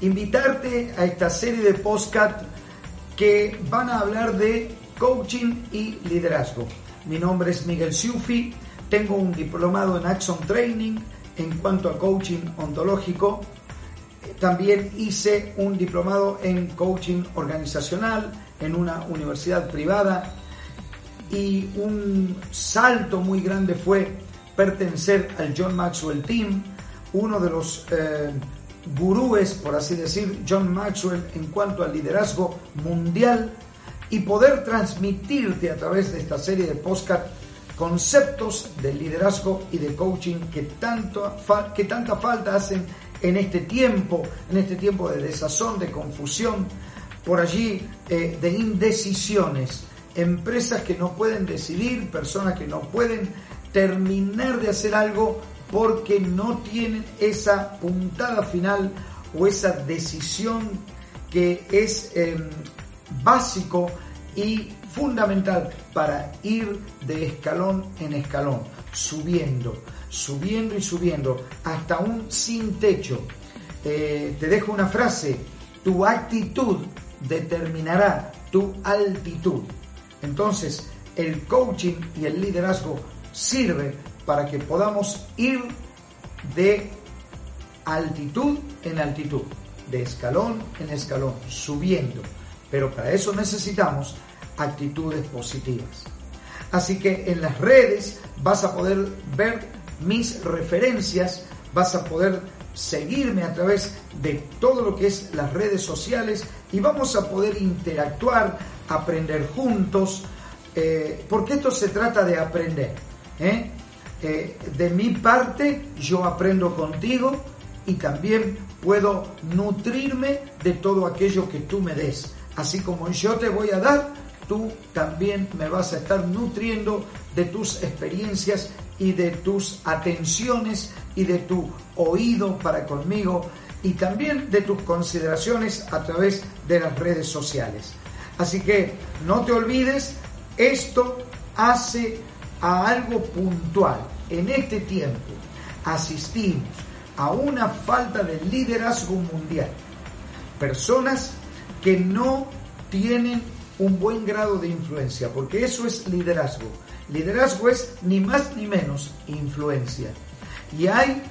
invitarte a esta serie de podcast que van a hablar de coaching y liderazgo. Mi nombre es Miguel Siufi, tengo un diplomado en Action Training en cuanto a coaching ontológico. También hice un diplomado en coaching organizacional en una universidad privada y un salto muy grande fue pertenecer al John Maxwell Team, uno de los eh, gurúes, por así decir, John Maxwell en cuanto al liderazgo mundial y poder transmitirte a través de esta serie de podcast conceptos de liderazgo y de coaching que, tanto, que tanta falta hacen en este tiempo, en este tiempo de desazón, de confusión, por allí eh, de indecisiones, empresas que no pueden decidir, personas que no pueden terminar de hacer algo porque no tienen esa puntada final o esa decisión que es em, básico y fundamental para ir de escalón en escalón, subiendo, subiendo y subiendo hasta un sin techo. Eh, te dejo una frase, tu actitud determinará tu altitud. Entonces, el coaching y el liderazgo sirve para que podamos ir de altitud en altitud, de escalón en escalón, subiendo. Pero para eso necesitamos actitudes positivas. Así que en las redes vas a poder ver mis referencias, vas a poder seguirme a través de todo lo que es las redes sociales y vamos a poder interactuar, aprender juntos, eh, porque esto se trata de aprender. ¿eh? Eh, de mi parte yo aprendo contigo y también puedo nutrirme de todo aquello que tú me des. Así como yo te voy a dar, tú también me vas a estar nutriendo de tus experiencias y de tus atenciones y de tu oído para conmigo y también de tus consideraciones a través de las redes sociales. Así que no te olvides, esto hace a algo puntual. En este tiempo asistimos a una falta de liderazgo mundial. Personas que no tienen un buen grado de influencia, porque eso es liderazgo. Liderazgo es ni más ni menos influencia. Y hay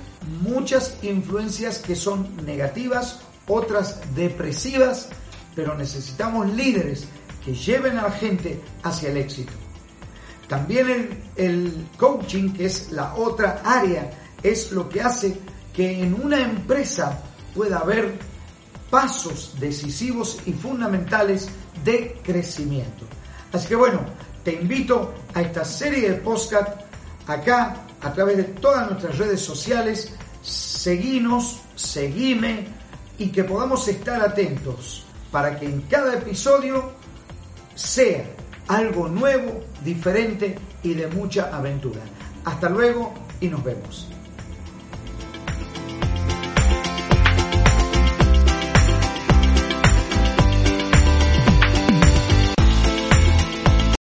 muchas influencias que son negativas, otras depresivas, pero necesitamos líderes que lleven a la gente hacia el éxito. También el, coaching, que es la otra área, es lo que hace que en una empresa pueda haber pasos decisivos y fundamentales de crecimiento. Así que bueno, te invito a esta serie de podcast acá a través de todas nuestras redes sociales. Seguinos, seguime y que podamos estar atentos para que en cada episodio sea algo nuevo, diferente y de mucha aventura. Hasta luego y nos vemos.